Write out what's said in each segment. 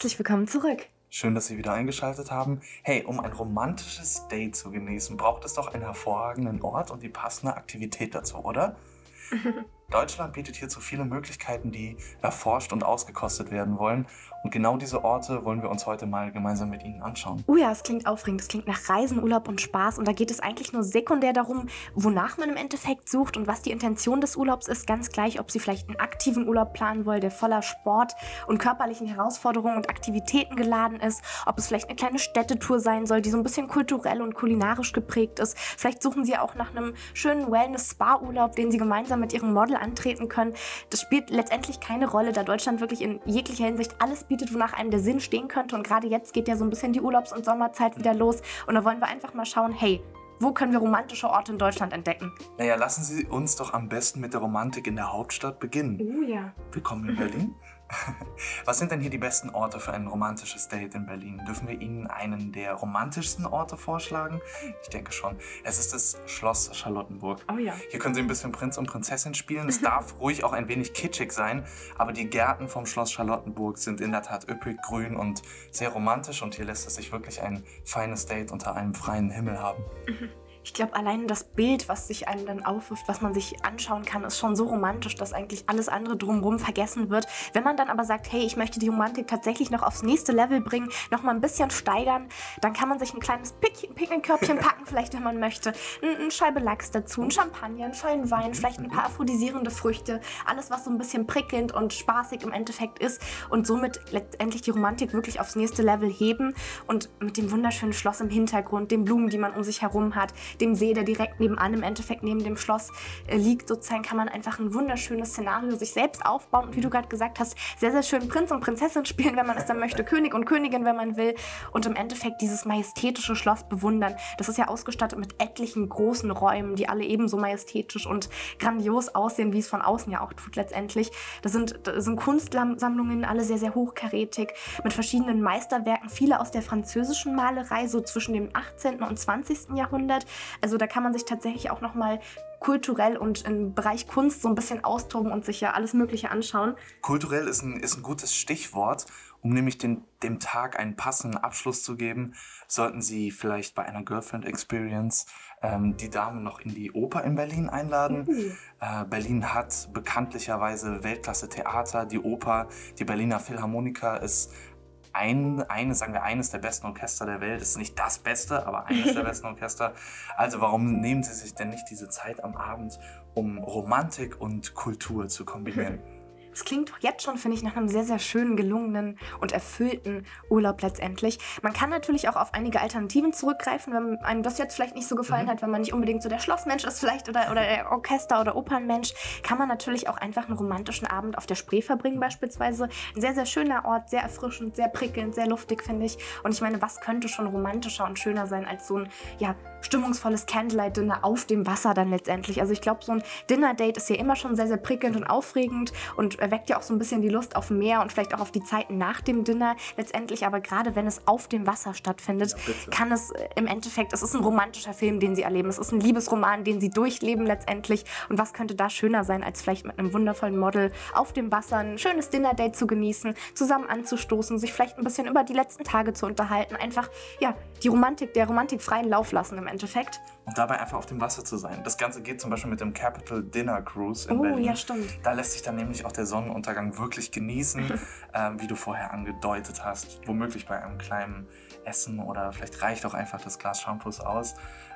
Herzlich willkommen zurück. Schön, dass Sie wieder eingeschaltet haben. Hey, um ein romantisches Date zu genießen, braucht es doch einen hervorragenden Ort und die passende Aktivität dazu, oder? Deutschland bietet hierzu viele Möglichkeiten, die erforscht und ausgekostet werden wollen. Und genau diese Orte wollen wir uns heute mal gemeinsam mit Ihnen anschauen. Oh ja, es klingt aufregend. Es klingt nach Reisen, Urlaub und Spaß. Und da geht es eigentlich nur sekundär darum, wonach man im Endeffekt sucht und was die Intention des Urlaubs ist. Ganz gleich, ob Sie vielleicht einen aktiven Urlaub planen wollen, der voller Sport und körperlichen Herausforderungen und Aktivitäten geladen ist. Ob es vielleicht eine kleine Städtetour sein soll, die so ein bisschen kulturell und kulinarisch geprägt ist. Vielleicht suchen Sie auch nach einem schönen Wellness-Spa-Urlaub, den Sie gemeinsam mit Ihrem Model antreten können. Das spielt letztendlich keine Rolle, da Deutschland wirklich in jeglicher Hinsicht alles bietet, wonach einem der Sinn stehen könnte. Und gerade jetzt geht ja so ein bisschen die Urlaubs- und Sommerzeit wieder los. Und da wollen wir einfach mal schauen, hey, wo können wir romantische Orte in Deutschland entdecken? Naja, lassen Sie uns doch am besten mit der Romantik in der Hauptstadt beginnen. Oh ja. Willkommen in Berlin. Was sind denn hier die besten Orte für ein romantisches Date in Berlin? Dürfen wir Ihnen einen der romantischsten Orte vorschlagen? Ich denke schon. Es ist das Schloss Charlottenburg. Oh ja. Hier können Sie ein bisschen Prinz und Prinzessin spielen. Es darf ruhig auch ein wenig kitschig sein, aber die Gärten vom Schloss Charlottenburg sind in der Tat üppig, grün und sehr romantisch und hier lässt es sich wirklich ein feines Date unter einem freien Himmel haben. Ich glaube, allein das Bild, was sich einem dann aufwirft, was man sich anschauen kann, ist schon so romantisch, dass eigentlich alles andere drumherum vergessen wird. Wenn man dann aber sagt, hey, ich möchte die Romantik tatsächlich noch aufs nächste Level bringen, noch mal ein bisschen steigern, dann kann man sich ein kleines Pick Picknickkörbchen packen, vielleicht, wenn man möchte. Ein, eine Scheibe Lachs dazu, ein Champagner, einen vollen Wein, vielleicht ein paar aphrodisierende Früchte. Alles, was so ein bisschen prickelnd und spaßig im Endeffekt ist. Und somit letztendlich die Romantik wirklich aufs nächste Level heben. Und mit dem wunderschönen Schloss im Hintergrund, den Blumen, die man um sich herum hat, dem See, der direkt nebenan im Endeffekt neben dem Schloss äh, liegt, sozusagen kann man einfach ein wunderschönes Szenario sich selbst aufbauen und wie du gerade gesagt hast, sehr, sehr schön Prinz und Prinzessin spielen, wenn man es dann möchte, König und Königin, wenn man will und im Endeffekt dieses majestätische Schloss bewundern. Das ist ja ausgestattet mit etlichen großen Räumen, die alle ebenso majestätisch und grandios aussehen, wie es von außen ja auch tut letztendlich. Das sind, das sind Kunstsammlungen, alle sehr, sehr hochkarätig, mit verschiedenen Meisterwerken, viele aus der französischen Malerei, so zwischen dem 18. und 20. Jahrhundert. Also da kann man sich tatsächlich auch nochmal kulturell und im Bereich Kunst so ein bisschen austoben und sich ja alles Mögliche anschauen. Kulturell ist ein, ist ein gutes Stichwort, um nämlich den, dem Tag einen passenden Abschluss zu geben, sollten Sie vielleicht bei einer Girlfriend Experience ähm, die Dame noch in die Oper in Berlin einladen. Mhm. Äh, Berlin hat bekanntlicherweise Weltklasse Theater, die Oper, die Berliner Philharmoniker ist ein, eines, sagen wir, eines der besten Orchester der Welt. Ist nicht das Beste, aber eines der besten Orchester. Also warum nehmen Sie sich denn nicht diese Zeit am Abend, um Romantik und Kultur zu kombinieren? Es klingt doch jetzt schon, finde ich, nach einem sehr, sehr schönen, gelungenen und erfüllten Urlaub letztendlich. Man kann natürlich auch auf einige Alternativen zurückgreifen, wenn einem das jetzt vielleicht nicht so gefallen Mhm. hat, wenn man nicht unbedingt so der Schlossmensch ist vielleicht oder, oder der Orchester- oder Opernmensch, kann man natürlich auch einfach einen romantischen Abend auf der Spree verbringen beispielsweise. Ein sehr, sehr schöner Ort, sehr erfrischend, sehr prickelnd, sehr luftig, finde ich. Und ich meine, was könnte schon romantischer und schöner sein als so ein, ja, stimmungsvolles Candlelight-Dinner auf dem Wasser dann letztendlich. Also ich glaube, so ein Dinner-Date ist ja immer schon sehr, sehr prickelnd und aufregend und erweckt ja auch so ein bisschen die Lust auf mehr und vielleicht auch auf die Zeiten nach dem Dinner letztendlich. Aber gerade wenn es auf dem Wasser stattfindet, Ja, kann es äh, im Endeffekt, es ist ein romantischer Film, den sie erleben. Es ist ein Liebesroman, den sie durchleben letztendlich. Und was könnte da schöner sein, als vielleicht mit einem wundervollen Model auf dem Wasser ein schönes Dinner-Date zu genießen, zusammen anzustoßen, sich vielleicht ein bisschen über die letzten Tage zu unterhalten. Einfach, ja, die Romantik, der Romantik freien Lauf lassen im Endeffekt. Und dabei einfach auf dem Wasser zu sein. Das Ganze geht zum Beispiel mit dem Capital Dinner Cruise in Oh, Berlin. ja, stimmt. Da lässt sich dann nämlich auch der Sonnenuntergang wirklich genießen, ähm, wie du vorher angedeutet hast. Womöglich bei einem kleinen Essen oder vielleicht reicht auch einfach das Glas Shampoos aus.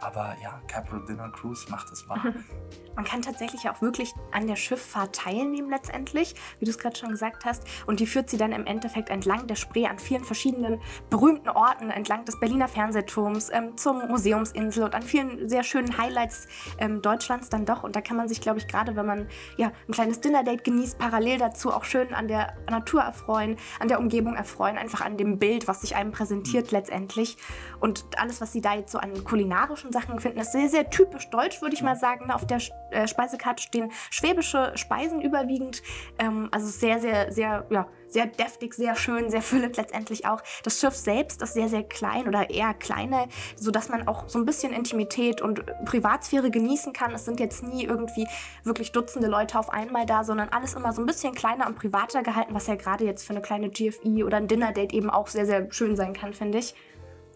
Aber ja, Capital Dinner Cruise macht es wahr. Man kann tatsächlich auch wirklich an der Schifffahrt teilnehmen letztendlich, wie du es gerade schon gesagt hast. Und die führt sie dann im Endeffekt entlang der Spree an vielen verschiedenen berühmten Orten, entlang des Berliner Fernsehturms, ähm, zur Museumsinsel und an vielen sehr schönen Highlights ähm, Deutschlands dann doch. Und da kann man sich, glaube ich, gerade wenn man ja, ein kleines Dinner-Date genießt, parallel dazu auch schön an der Natur erfreuen, an der Umgebung erfreuen, einfach an dem Bild, was sich einem präsentiert letztendlich. Und alles, was sie da jetzt so an kulinarischen kulinarischen Sachen finden es sehr, sehr typisch deutsch, würde ich mal sagen. Auf der äh, Speisekarte stehen schwäbische Speisen überwiegend. Ähm, also sehr, sehr, sehr, ja, sehr deftig, sehr schön, sehr füllend letztendlich auch. Das Schiff selbst ist sehr, sehr klein oder eher kleiner, sodass man auch so ein bisschen Intimität und Privatsphäre genießen kann. Es sind jetzt nie irgendwie wirklich Dutzende Leute auf einmal da, sondern alles immer so ein bisschen kleiner und privater gehalten, was ja gerade jetzt für eine kleine GFI oder ein Dinner-Date eben auch sehr, sehr schön sein kann, finde ich.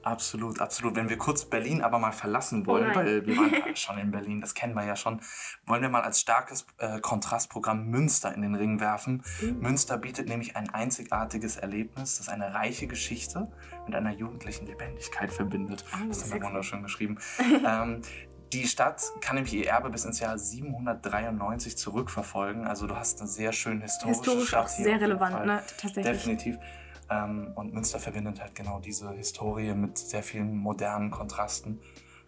Absolut, absolut. Wenn wir kurz Berlin aber mal verlassen wollen, oh weil wir waren ja schon in Berlin, das kennen wir ja schon, wollen wir mal als starkes äh, Kontrastprogramm Münster in den Ring werfen. Mhm. Münster bietet nämlich ein einzigartiges Erlebnis, das eine reiche Geschichte mit einer jugendlichen Lebendigkeit verbindet. Oh, das ist wir wunderschön geschrieben. ähm, die Stadt kann nämlich ihr Erbe bis ins Jahr 793 zurückverfolgen. Also du hast eine sehr schön historische Historisch Stadt auch sehr relevant, ne? Tatsächlich. Definitiv. Ähm, und Münster verbindet halt genau diese Historie mit sehr vielen modernen Kontrasten.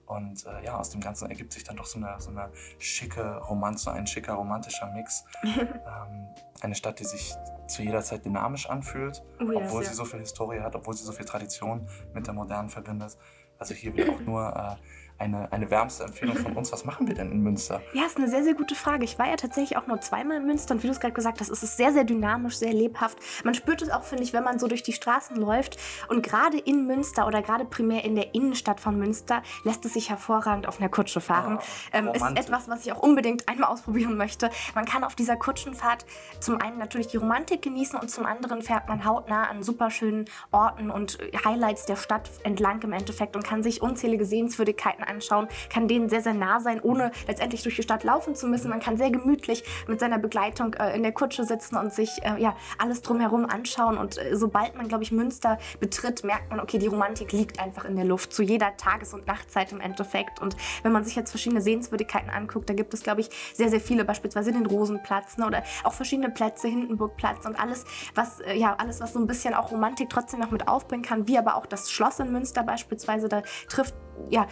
Und äh, ja, aus dem Ganzen ergibt sich dann doch so eine, so eine schicke Romanze, ein schicker romantischer Mix. ähm, eine Stadt, die sich zu jeder Zeit dynamisch anfühlt, oh, yes, obwohl ja. sie so viel Historie hat, obwohl sie so viel Tradition mit der Modernen verbindet. Also hier wird auch nur äh, eine, eine wärmste Empfehlung von uns. Was machen wir denn in Münster? Ja, ist eine sehr, sehr gute Frage. Ich war ja tatsächlich auch nur zweimal in Münster und wie du es gerade gesagt hast, ist es sehr, sehr dynamisch, sehr lebhaft. Man spürt es auch, finde ich, wenn man so durch die Straßen läuft. Und gerade in Münster oder gerade primär in der Innenstadt von Münster lässt es sich hervorragend auf einer Kutsche fahren. Oh, ähm, ist etwas, was ich auch unbedingt einmal ausprobieren möchte. Man kann auf dieser Kutschenfahrt zum einen natürlich die Romantik genießen und zum anderen fährt man hautnah an super schönen Orten und Highlights der Stadt entlang im Endeffekt und kann sich unzählige Sehenswürdigkeiten anschauen, kann denen sehr, sehr nah sein, ohne letztendlich durch die Stadt laufen zu müssen. Man kann sehr gemütlich mit seiner Begleitung äh, in der Kutsche sitzen und sich äh, ja, alles drumherum anschauen. Und äh, sobald man, glaube ich, Münster betritt, merkt man, okay, die Romantik liegt einfach in der Luft, zu jeder Tages- und Nachtzeit im Endeffekt. Und wenn man sich jetzt verschiedene Sehenswürdigkeiten anguckt, da gibt es, glaube ich, sehr, sehr viele, beispielsweise den Rosenplatz ne, oder auch verschiedene Plätze, Hindenburgplatz und alles, was, äh, ja, alles, was so ein bisschen auch Romantik trotzdem noch mit aufbringen kann, wie aber auch das Schloss in Münster beispielsweise, da trifft ja,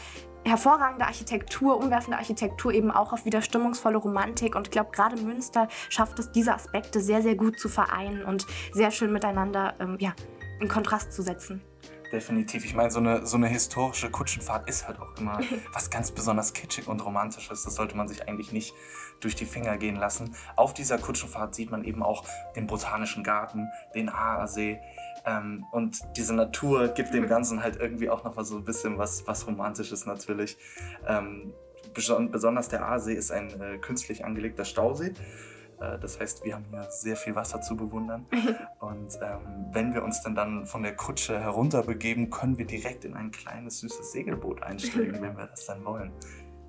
hervorragende Architektur, umwerfende Architektur eben auch auf wieder stimmungsvolle Romantik. Und ich glaube, gerade Münster schafft es, diese Aspekte sehr, sehr gut zu vereinen und sehr schön miteinander ähm, ja, in Kontrast zu setzen. Definitiv. Ich meine, so eine, so eine historische Kutschenfahrt ist halt auch immer was ganz besonders kitschig und romantisches. Das sollte man sich eigentlich nicht durch die Finger gehen lassen. Auf dieser Kutschenfahrt sieht man eben auch den Botanischen Garten, den Aasee, ähm, und diese Natur gibt dem Ganzen halt irgendwie auch noch mal so ein bisschen was, was Romantisches natürlich. Ähm, besonders der Aasee ist ein äh, künstlich angelegter Stausee. Äh, das heißt, wir haben hier sehr viel Wasser zu bewundern. Und ähm, wenn wir uns dann, dann von der Kutsche herunterbegeben, können wir direkt in ein kleines, süßes Segelboot einsteigen, wenn wir das dann wollen.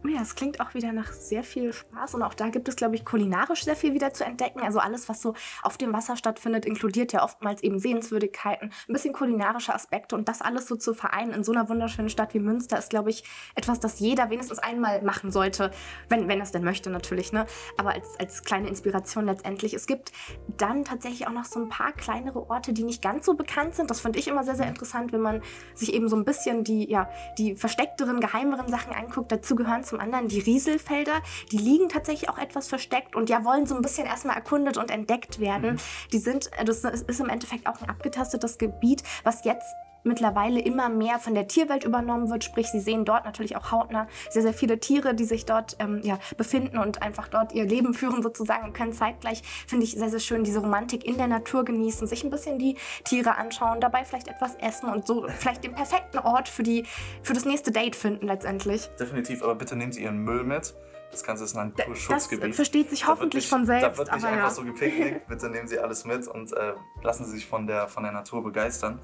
Ja, es klingt auch wieder nach sehr viel Spaß und auch da gibt es, glaube ich, kulinarisch sehr viel wieder zu entdecken. Also alles, was so auf dem Wasser stattfindet, inkludiert ja oftmals eben Sehenswürdigkeiten, ein bisschen kulinarische Aspekte und das alles so zu vereinen in so einer wunderschönen Stadt wie Münster ist, glaube ich, etwas, das jeder wenigstens einmal machen sollte, wenn, wenn es denn möchte natürlich, ne? Aber als, als kleine Inspiration letztendlich. Es gibt dann tatsächlich auch noch so ein paar kleinere Orte, die nicht ganz so bekannt sind. Das finde ich immer sehr, sehr interessant, wenn man sich eben so ein bisschen die, ja, die versteckteren, geheimeren Sachen anguckt. Dazu gehören zum anderen die Rieselfelder. Die liegen tatsächlich auch etwas versteckt und ja wollen so ein bisschen erstmal erkundet und entdeckt werden. Mhm. Die sind, äh, das ist im Endeffekt auch ein abgetastetes Gebiet, was jetzt mittlerweile immer mehr von der Tierwelt übernommen wird. Sprich, sie sehen dort natürlich auch hautnah sehr, sehr viele Tiere, die sich dort ähm, ja, befinden und einfach dort ihr Leben führen sozusagen und können zeitgleich, finde ich, sehr, sehr schön diese Romantik in der Natur genießen, sich ein bisschen die Tiere anschauen, dabei vielleicht etwas essen und so vielleicht den perfekten Ort für, die, für das nächste Date finden letztendlich. Definitiv, aber bitte nehmen Sie Ihren Müll mit. Das Ganze ist ein Naturschutzgebiet. Das versteht sich hoffentlich nicht, von selbst. Da wird nicht einfach ja. so gepicknickt. Bitte nehmen Sie alles mit und äh, lassen Sie sich von der, von der Natur begeistern.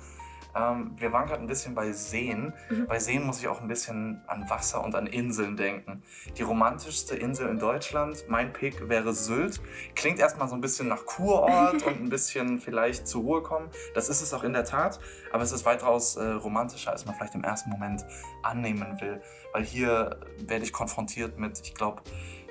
Ähm, wir waren gerade ein bisschen bei Seen. Mhm. Bei Seen muss ich auch ein bisschen an Wasser und an Inseln denken. Die romantischste Insel in Deutschland, mein Pick, wäre Sylt. Klingt erstmal so ein bisschen nach Kurort und ein bisschen vielleicht zur Ruhe kommen. Das ist es auch in der Tat, aber es ist weitaus äh, romantischer, als man vielleicht im ersten Moment annehmen will. Weil hier werde ich konfrontiert mit, ich glaube,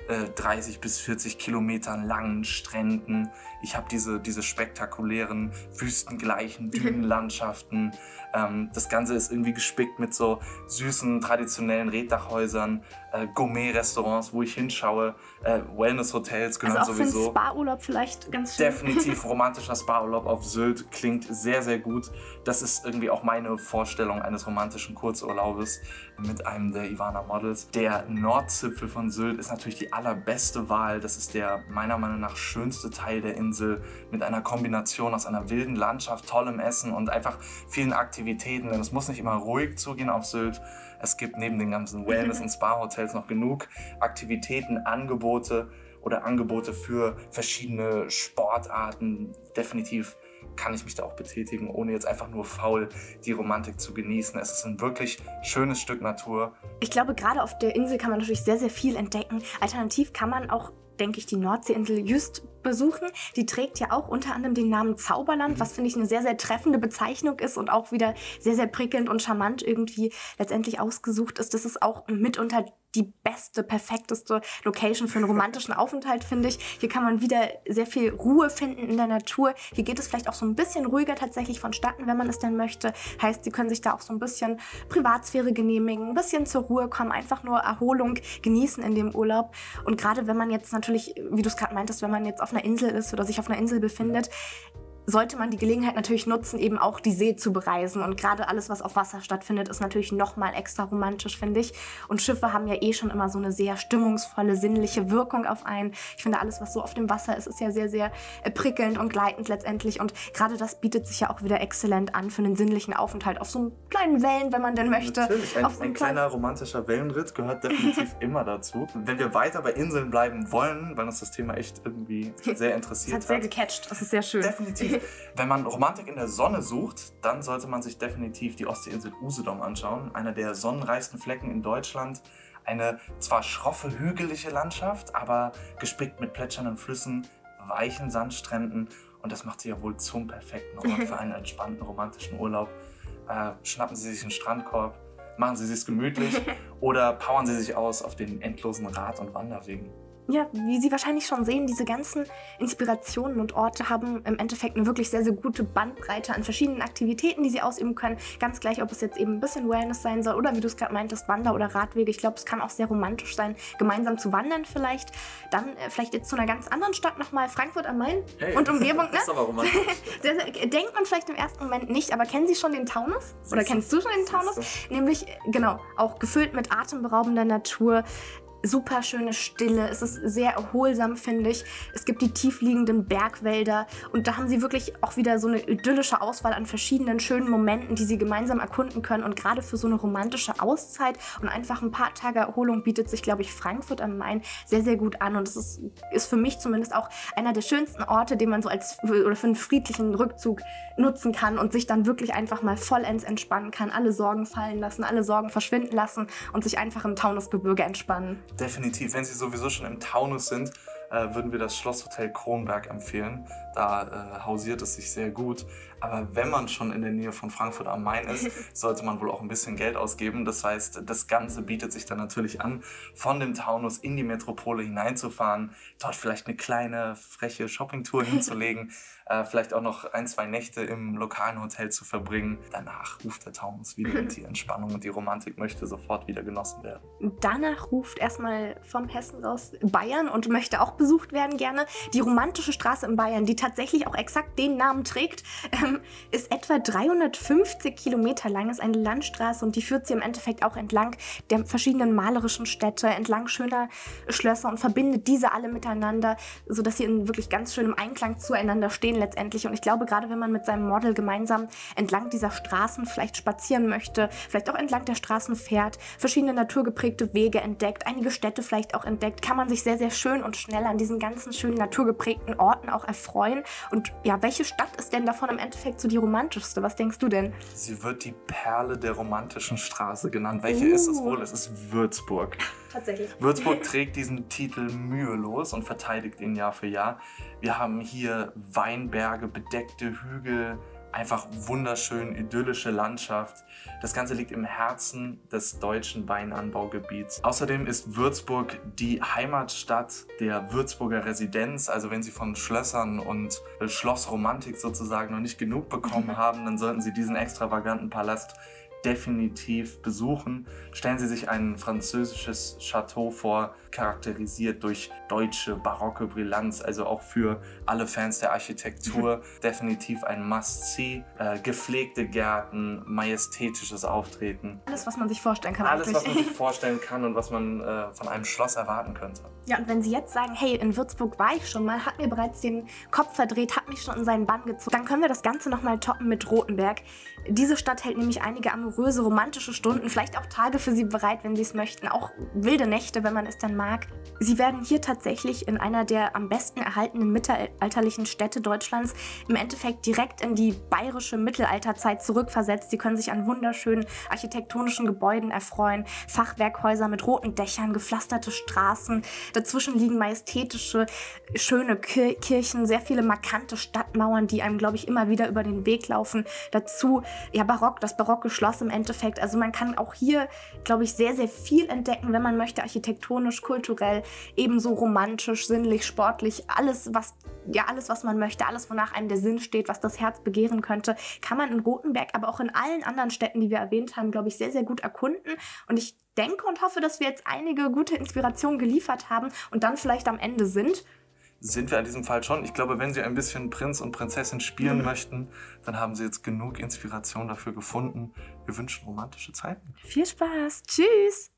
30 äh, bis 40 Kilometern langen Stränden. Ich habe diese, diese spektakulären, wüstengleichen Dünenlandschaften. ähm, das Ganze ist irgendwie gespickt mit so süßen, traditionellen Reddachhäusern. Äh, Gourmet-Restaurants, wo ich hinschaue, äh, Wellness-Hotels gehören also auch sowieso. Für einen Spa-Urlaub vielleicht ganz schön. Definitiv romantischer Spa-Urlaub auf Sylt klingt sehr, sehr gut. Das ist irgendwie auch meine Vorstellung eines romantischen Kurzurlaubes mit einem der Ivana Models. Der Nordzipfel von Sylt ist natürlich die allerbeste Wahl. Das ist der meiner Meinung nach schönste Teil der Insel mit einer Kombination aus einer wilden Landschaft, tollem Essen und einfach vielen Aktivitäten. Denn es muss nicht immer ruhig zugehen auf Sylt. Es gibt neben den ganzen Wellness- und Spa-Hotels noch genug Aktivitäten, Angebote oder Angebote für verschiedene Sportarten. Definitiv kann ich mich da auch betätigen, ohne jetzt einfach nur faul die Romantik zu genießen. Es ist ein wirklich schönes Stück Natur. Ich glaube, gerade auf der Insel kann man natürlich sehr, sehr viel entdecken. Alternativ kann man auch denke ich, die Nordseeinsel Jüst besuchen. Die trägt ja auch unter anderem den Namen Zauberland, was finde ich eine sehr, sehr treffende Bezeichnung ist und auch wieder sehr, sehr prickelnd und charmant irgendwie letztendlich ausgesucht ist. Das ist auch mitunter die beste, perfekteste Location für einen romantischen Aufenthalt, finde ich. Hier kann man wieder sehr viel Ruhe finden in der Natur. Hier geht es vielleicht auch so ein bisschen ruhiger tatsächlich vonstatten, wenn man es denn möchte. Heißt, Sie können sich da auch so ein bisschen Privatsphäre genehmigen, ein bisschen zur Ruhe kommen, einfach nur Erholung genießen in dem Urlaub. Und gerade wenn man jetzt natürlich, wie du es gerade meintest, wenn man jetzt auf einer Insel ist oder sich auf einer Insel befindet, sollte man die Gelegenheit natürlich nutzen, eben auch die See zu bereisen. Und gerade alles, was auf Wasser stattfindet, ist natürlich noch mal extra romantisch, finde ich. Und Schiffe haben ja eh schon immer so eine sehr stimmungsvolle, sinnliche Wirkung auf einen. Ich finde, alles, was so auf dem Wasser ist, ist ja sehr, sehr äh, prickelnd und gleitend letztendlich. Und gerade das bietet sich ja auch wieder exzellent an für einen sinnlichen Aufenthalt auf so einem kleinen Wellen, wenn man denn möchte. Natürlich, ein, auf ein kleiner romantischer Wellenritt gehört definitiv immer dazu. Wenn wir weiter bei Inseln bleiben wollen, weil uns das Thema echt irgendwie sehr interessiert das hat. sehr gecatcht, das ist sehr schön. Definitiv. Wenn man Romantik in der Sonne sucht, dann sollte man sich definitiv die Ostseeinsel Usedom anschauen. Einer der sonnenreichsten Flecken in Deutschland. Eine zwar schroffe, hügelige Landschaft, aber gespickt mit plätschernden Flüssen, weichen Sandstränden. Und das macht sie ja wohl zum perfekten Ort für einen entspannten romantischen Urlaub. Äh, schnappen Sie sich einen Strandkorb, machen Sie es gemütlich oder powern Sie sich aus auf den endlosen Rad- und Wanderwegen ja, wie Sie wahrscheinlich schon sehen, diese ganzen Inspirationen und Orte haben im Endeffekt eine wirklich sehr, sehr gute Bandbreite an verschiedenen Aktivitäten, die Sie ausüben können. Ganz gleich, ob es jetzt eben ein bisschen Wellness sein soll oder wie du es gerade meintest, Wander- oder Radwege. Ich glaube, es kann auch sehr romantisch sein, gemeinsam zu wandern vielleicht. Dann äh, vielleicht jetzt zu einer ganz anderen Stadt nochmal, Frankfurt am Main Hey, und Umgebung. Ne? Das ist aber romantisch. Sehr, sehr, denkt man vielleicht im ersten Moment nicht, aber kennen Sie schon den Taunus? Oder kennst du schon den Taunus? Nämlich, genau, auch gefüllt mit atemberaubender Natur. Super schöne Stille. Es ist sehr erholsam, finde ich. Es gibt die tiefliegenden Bergwälder und da haben sie wirklich auch wieder so eine idyllische Auswahl an verschiedenen schönen Momenten, die sie gemeinsam erkunden können. Und gerade für so eine romantische Auszeit und einfach ein paar Tage Erholung bietet sich, glaube ich, Frankfurt am Main sehr, sehr gut an. Und es ist, ist für mich zumindest auch einer der schönsten Orte, den man so als oder für einen friedlichen Rückzug nutzen kann und sich dann wirklich einfach mal vollends entspannen kann, alle Sorgen fallen lassen, alle Sorgen verschwinden lassen und sich einfach im Taunusgebirge entspannen. Definitiv. Wenn Sie sowieso schon im Taunus sind, äh, würden wir das Schlosshotel Kronberg empfehlen. Da äh, hausiert es sich sehr gut. Aber wenn man schon in der Nähe von Frankfurt am Main ist, sollte man wohl auch ein bisschen Geld ausgeben. Das heißt, das Ganze bietet sich dann natürlich an, von dem Taunus in die Metropole hineinzufahren, dort vielleicht eine kleine, freche Shoppingtour hinzulegen, äh, vielleicht auch noch ein, zwei Nächte im lokalen Hotel zu verbringen. Danach ruft der Taunus wieder und die Entspannung und die Romantik möchte sofort wieder genossen werden. Danach ruft erstmal vom Hessen raus Bayern und möchte auch besucht werden gerne. Die romantische Straße in Bayern, die tatsächlich auch exakt den Namen trägt, ähm, ist etwa 350 Kilometer lang, ist eine Landstraße und die führt sie im Endeffekt auch entlang der verschiedenen malerischen Städte, entlang schöner Schlösser und verbindet diese alle miteinander, sodass sie in wirklich ganz schönem Einklang zueinander stehen letztendlich. Und ich glaube, gerade wenn man mit seinem Model gemeinsam entlang dieser Straßen vielleicht spazieren möchte, vielleicht auch entlang der Straßen fährt, verschiedene naturgeprägte Wege entdeckt, einige Städte vielleicht auch entdeckt, kann man sich sehr, sehr schön und schnell an diesen ganzen schönen naturgeprägten Orten auch erfreuen. Und ja, welche Stadt ist denn davon im Endeffekt so die romantischste? Was denkst du denn? Sie wird die Perle der romantischen Straße genannt. Welche ist es Uh. wohl? Es ist Würzburg. Tatsächlich. Würzburg trägt diesen Titel mühelos und verteidigt ihn Jahr für Jahr. Wir haben hier Weinberge, bedeckte Hügel, einfach wunderschön idyllische Landschaft. Das Ganze liegt im Herzen des deutschen Weinanbaugebiets. Außerdem ist Würzburg die Heimatstadt der Würzburger Residenz. Also wenn Sie von Schlössern und äh, Schlossromantik sozusagen noch nicht genug bekommen haben, dann sollten Sie diesen extravaganten Palast definitiv besuchen. Stellen Sie sich ein französisches Chateau vor, charakterisiert durch deutsche barocke Brillanz, also auch für alle Fans der Architektur definitiv ein Must-See. Äh, gepflegte Gärten, majestätisches Auftreten. Alles, was man sich vorstellen kann. Alles, eigentlich. was man sich vorstellen kann und was man äh, von einem Schloss erwarten könnte. Ja, und wenn Sie jetzt sagen, hey, in Würzburg war ich schon mal, hat mir bereits den Kopf verdreht, hat mich schon in seinen Bann gezogen, dann können wir das Ganze nochmal toppen mit Rotenberg. Diese Stadt hält nämlich einige amoröse, romantische Stunden, vielleicht auch Tage für Sie bereit, wenn Sie es möchten, auch wilde Nächte, wenn man es dann mag. Sie werden hier tatsächlich in einer der am besten erhaltenen mittelalterlichen Städte Deutschlands im Endeffekt direkt in die bayerische Mittelalterzeit zurückversetzt. Sie können sich an wunderschönen architektonischen Gebäuden erfreuen, Fachwerkhäuser mit roten Dächern, gepflasterte Straßen. Dazwischen liegen majestätische, schöne Kir Kirchen, sehr viele markante Stadtmauern, die einem, glaube ich, immer wieder über den Weg laufen. Dazu ja barock, das barocke Schloss im Endeffekt. Also man kann auch hier, glaube ich, sehr, sehr viel entdecken, wenn man möchte, architektonisch, kulturell, ebenso romantisch, sinnlich, sportlich, alles, was ja, alles, was man möchte, alles, wonach einem der Sinn steht, was das Herz begehren könnte, kann man in Rothenberg, aber auch in allen anderen Städten, die wir erwähnt haben, glaube ich, sehr, sehr gut erkunden. Und ich denke und hoffe, dass wir jetzt einige gute Inspirationen geliefert haben und dann vielleicht am Ende sind sind wir in diesem Fall schon. Ich glaube, wenn Sie ein bisschen Prinz und Prinzessin spielen Mhm. möchten, dann haben Sie jetzt genug Inspiration dafür gefunden. Wir wünschen romantische Zeiten. viel Spaß. Tschüss.